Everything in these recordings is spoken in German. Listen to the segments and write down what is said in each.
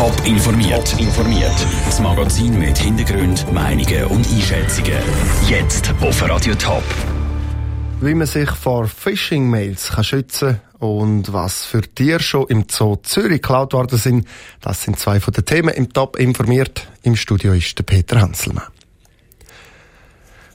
Top informiert. informiert. Das Magazin mit Hintergrund, Meinungen und Einschätzungen. Jetzt auf Radio Top. Wie man sich vor Phishing-Mails schützen kann und was für Tiere schon im Zoo Zürich geklaut worden sind, das sind zwei von den Themen im Top informiert. Im Studio ist der Peter Hanselmann.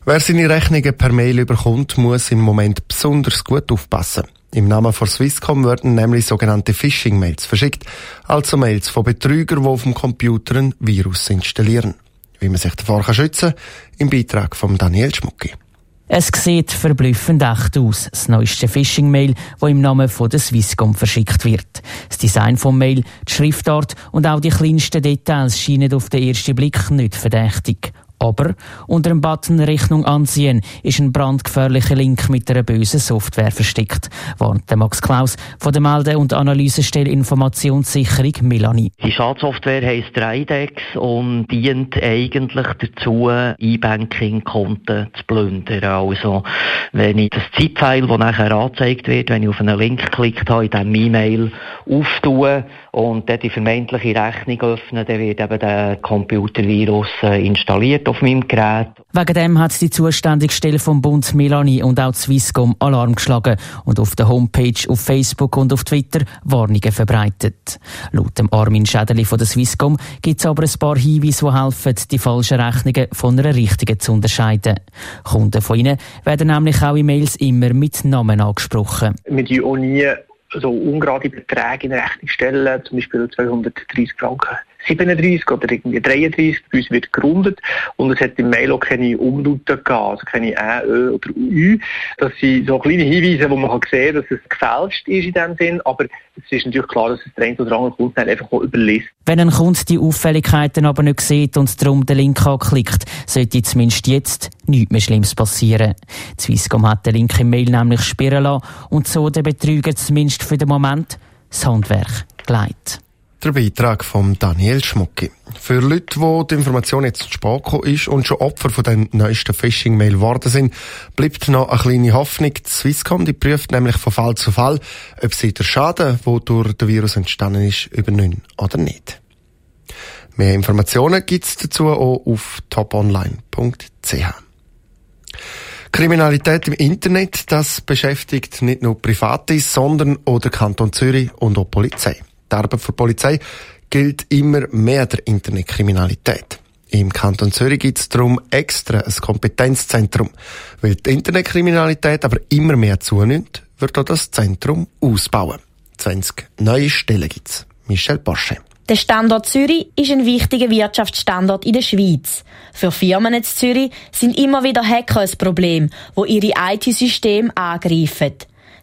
Wer seine Rechnungen per Mail überkommt, muss im Moment besonders gut aufpassen. Im Namen von Swisscom werden nämlich sogenannte Phishing-Mails verschickt, also Mails von Betrügern, die auf dem Computer ein Virus installieren. Wie man sich davor schützen kann, im Beitrag von Daniel Schmucki. Es sieht verblüffend echt aus, das neueste Phishing-Mail, das im Namen von der Swisscom verschickt wird. Das Design vom Mail, die Schriftart und auch die kleinsten Details scheinen auf den ersten Blick nicht verdächtig. Aber unter dem Button Rechnung ansehen ist ein brandgefährlicher Link mit einer bösen Software versteckt, warnt Max Klaus von der Melde- und Analysestelle Informationssicherung Melanie. Die Schadsoftware heisst Dreidex und dient eigentlich dazu, E-Banking-Konten zu plündern. Also, wenn ich das Zeitfile, das nachher angezeigt wird, wenn ich auf einen Link geklickt habe, in diesem E-Mail auftue und dort die vermeintliche Rechnung öffne, dann wird eben der Computervirus äh, installiert auf meinem Gerät. Wegen dem hat die zuständige Stelle vom Bund Melanie und auch Swisscom Alarm geschlagen und auf der Homepage, auf Facebook und auf Twitter Warnungen verbreitet. Laut dem Armin Schädeli von der Swisscom gibt es aber ein paar Hinweise, die helfen, die falschen Rechnungen von einer richtigen zu unterscheiden. Kunden von ihnen werden nämlich auch in Mails immer mit Namen angesprochen. Wir auch nie so ungerade Beträge in Rechnung stellen, zum Beispiel 230 Franken 37 oder irgendwie 33. Bei uns wird gerundet und es hat im Mail auch keine Umlaute gegeben, also keine Ä, Ö oder Ü. Das sind so kleine Hinweise, wo man kann sehen dass es gefälscht ist in dem Sinn, aber es ist natürlich klar, dass es der eine oder andere Kunde einfach auch überlässt. Wenn ein Kunde die Auffälligkeiten aber nicht sieht und darum den Link anklickt, sollte zumindest jetzt nichts mehr Schlimmes passieren. Die Swisscom hat den Link im Mail nämlich sperren lassen und so den Betrüger zumindest für den Moment das Handwerk geleitet. Der Beitrag von Daniel Schmucki. Für Leute, wo die Information jetzt zu spät gekommen ist und schon Opfer von den neuesten Phishing-Mail geworden sind, bleibt noch eine kleine Hoffnung. Die Swisscom die prüft nämlich von Fall zu Fall, ob sie der Schaden, der durch den Virus entstanden ist, übernehmen oder nicht. Mehr Informationen gibt's dazu auch auf toponline.ch. Kriminalität im Internet, das beschäftigt nicht nur Private, sondern auch den Kanton Zürich und auch die Polizei. Die Arbeit der Polizei gilt immer mehr der Internetkriminalität. Im Kanton Zürich gibt es darum extra ein Kompetenzzentrum. Weil die Internetkriminalität aber immer mehr zunimmt, wird auch das Zentrum ausbauen. 20 neue Stellen gibt es. Michel Porsche. Der Standort Zürich ist ein wichtiger Wirtschaftsstandort in der Schweiz. Für Firmen in Zürich sind immer wieder Hacker ein Problem, wo ihre IT-Systeme angreifen.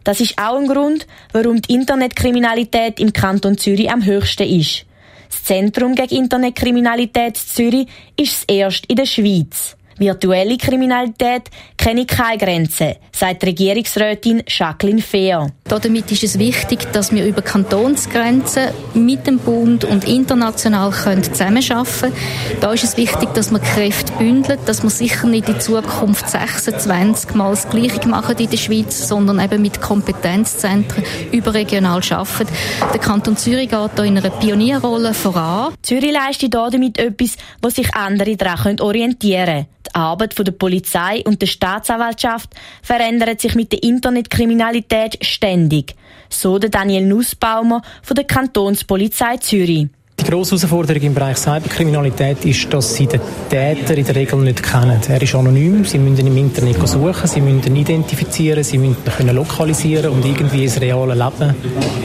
Das ist auch ein Grund, warum die Internetkriminalität im Kanton Zürich am höchsten ist. Das Zentrum gegen Internetkriminalität Zürich ist das erste in der Schweiz. Virtuelle Kriminalität kenne keine Grenzen, sagt Regierungsrätin Jacqueline Fehr. Damit ist es wichtig, dass wir über Kantonsgrenzen mit dem Bund und international können zusammenarbeiten können. Da ist es wichtig, dass wir Kräfte bündeln, dass wir sicher nicht in Zukunft 26 Mal das Gleiche machen in der Schweiz, sondern eben mit Kompetenzzentren überregional arbeiten. Der Kanton Zürich geht da in einer Pionierrolle voran. Zürich leistet damit etwas, wo sich andere daran orientieren können. Die Arbeit der Polizei und der Staatsanwaltschaft verändert sich mit der Internetkriminalität ständig. So der Daniel Nussbaumer von der Kantonspolizei Zürich. Die grosse Herausforderung im Bereich Cyberkriminalität ist, dass sie den Täter in der Regel nicht kennen. Er ist anonym, sie müssen ihn im Internet suchen, sie müssen ihn identifizieren, sie müssen ihn lokalisieren und irgendwie ins reale Leben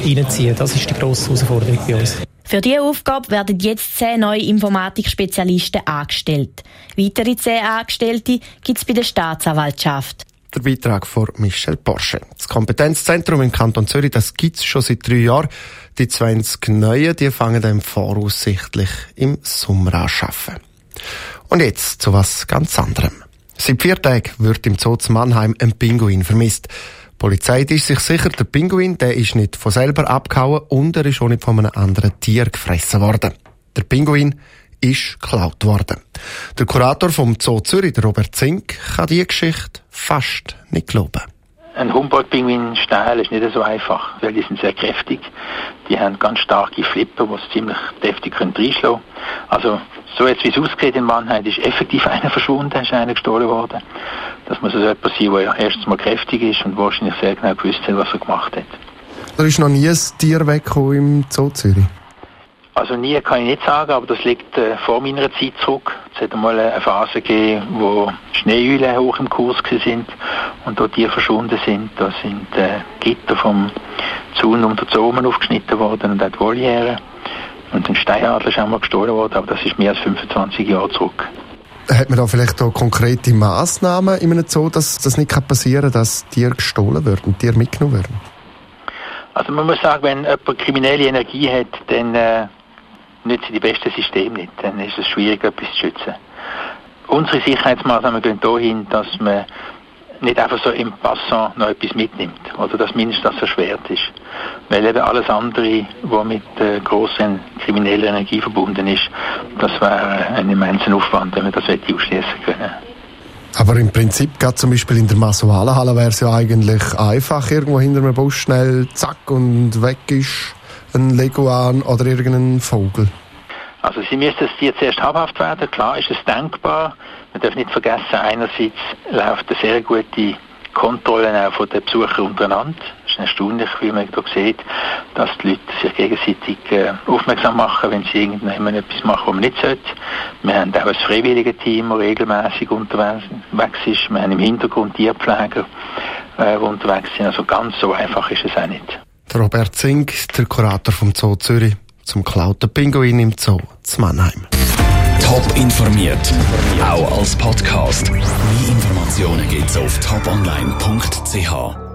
hineinziehen. Das ist die grosse Herausforderung bei uns. Für diese Aufgabe werden jetzt zehn neue Informatikspezialisten angestellt. Weitere zehn Angestellte gibt es bei der Staatsanwaltschaft. Der Beitrag von Michel Porsche. Das Kompetenzzentrum im Kanton Zürich, das gibt es schon seit drei Jahren. Die 20 neuen, die fangen dann voraussichtlich im Sommer an arbeiten. Und jetzt zu was ganz anderem. Seit vier Tagen wird im Zoo zu Mannheim ein Pinguin vermisst. Die Polizei ist sich sicher, der Pinguin der ist nicht von selber abgehauen und er ist auch nicht von einem anderen Tier gefressen worden. Der Pinguin ist geklaut worden. Der Kurator vom Zoo Zürich, Robert Zink, kann diese Geschichte fast nicht glauben. Ein Humboldt-Pinguin stehlen ist nicht so einfach, weil die sind sehr kräftig. Die haben ganz starke Flippen, die es ziemlich deftig können reinschlagen Also, so jetzt wie es aussieht in Mannheim, ist effektiv einer verschwunden, ist einer gestohlen worden. Das muss also jemand sein, der erstens mal kräftig ist und wahrscheinlich sehr genau gewusst hat, was er gemacht hat. Da ist noch nie ein Tier weggekommen im Zoo Zürich? Also nie kann ich nicht sagen, aber das liegt äh, vor meiner Zeit zurück. Es hat einmal eine Phase gegeben, wo Schneeüle hoch im Kurs sind und dort die verschwunden sind. Da sind äh, Gitter vom Zaun um den Zomen aufgeschnitten worden und auch die Voliere. Und ein Steinadler ist auch mal gestohlen worden, aber das ist mehr als 25 Jahre zurück. Hat man da vielleicht auch konkrete Massnahmen in einem Zoo, dass das nicht passieren kann, dass Tiere gestohlen werden, Tiere mitgenommen werden? Also man muss sagen, wenn jemand kriminelle Energie hat, dann äh, nützen die besten Systeme nicht. Dann ist es schwierig, etwas zu schützen. Unsere Sicherheitsmaßnahmen gehen dahin, dass man nicht einfach so im Passant noch etwas mitnimmt. Oder dass mindestens das erschwert ist. Weil eben alles andere, was mit äh, grossen kriminellen Energie verbunden ist, das wäre ein immenser Aufwand, wenn wir das ausschließen können. Aber im Prinzip, gerade zum Beispiel in der Masualenhalle, wäre es ja eigentlich einfach, irgendwo hinter einem Bus schnell zack und weg ist ein Leguan oder irgendein Vogel? Also sie müsste es Tier zuerst habhaft werden, klar ist es denkbar. Man darf nicht vergessen, einerseits läuft eine sehr gute Kontrolle auch von den Besuchern untereinander. Es ist erstaunlich, wie man hier sieht, dass die Leute sich gegenseitig äh, aufmerksam machen, wenn sie irgendjemand etwas machen, was man nicht sollte. Wir haben auch ein freiwilliges Team, das regelmäßig unterwegs ist. Wir haben im Hintergrund Tierpfleger, äh, die unterwegs sind. Also ganz so einfach ist es auch nicht. Robert Zink, der Kurator vom Zoo Zürich, zum geklauten Pinguin im Zoo zu Mannheim. Top informiert, auch als Podcast. Mehr Informationen gibt's auf toponline.ch.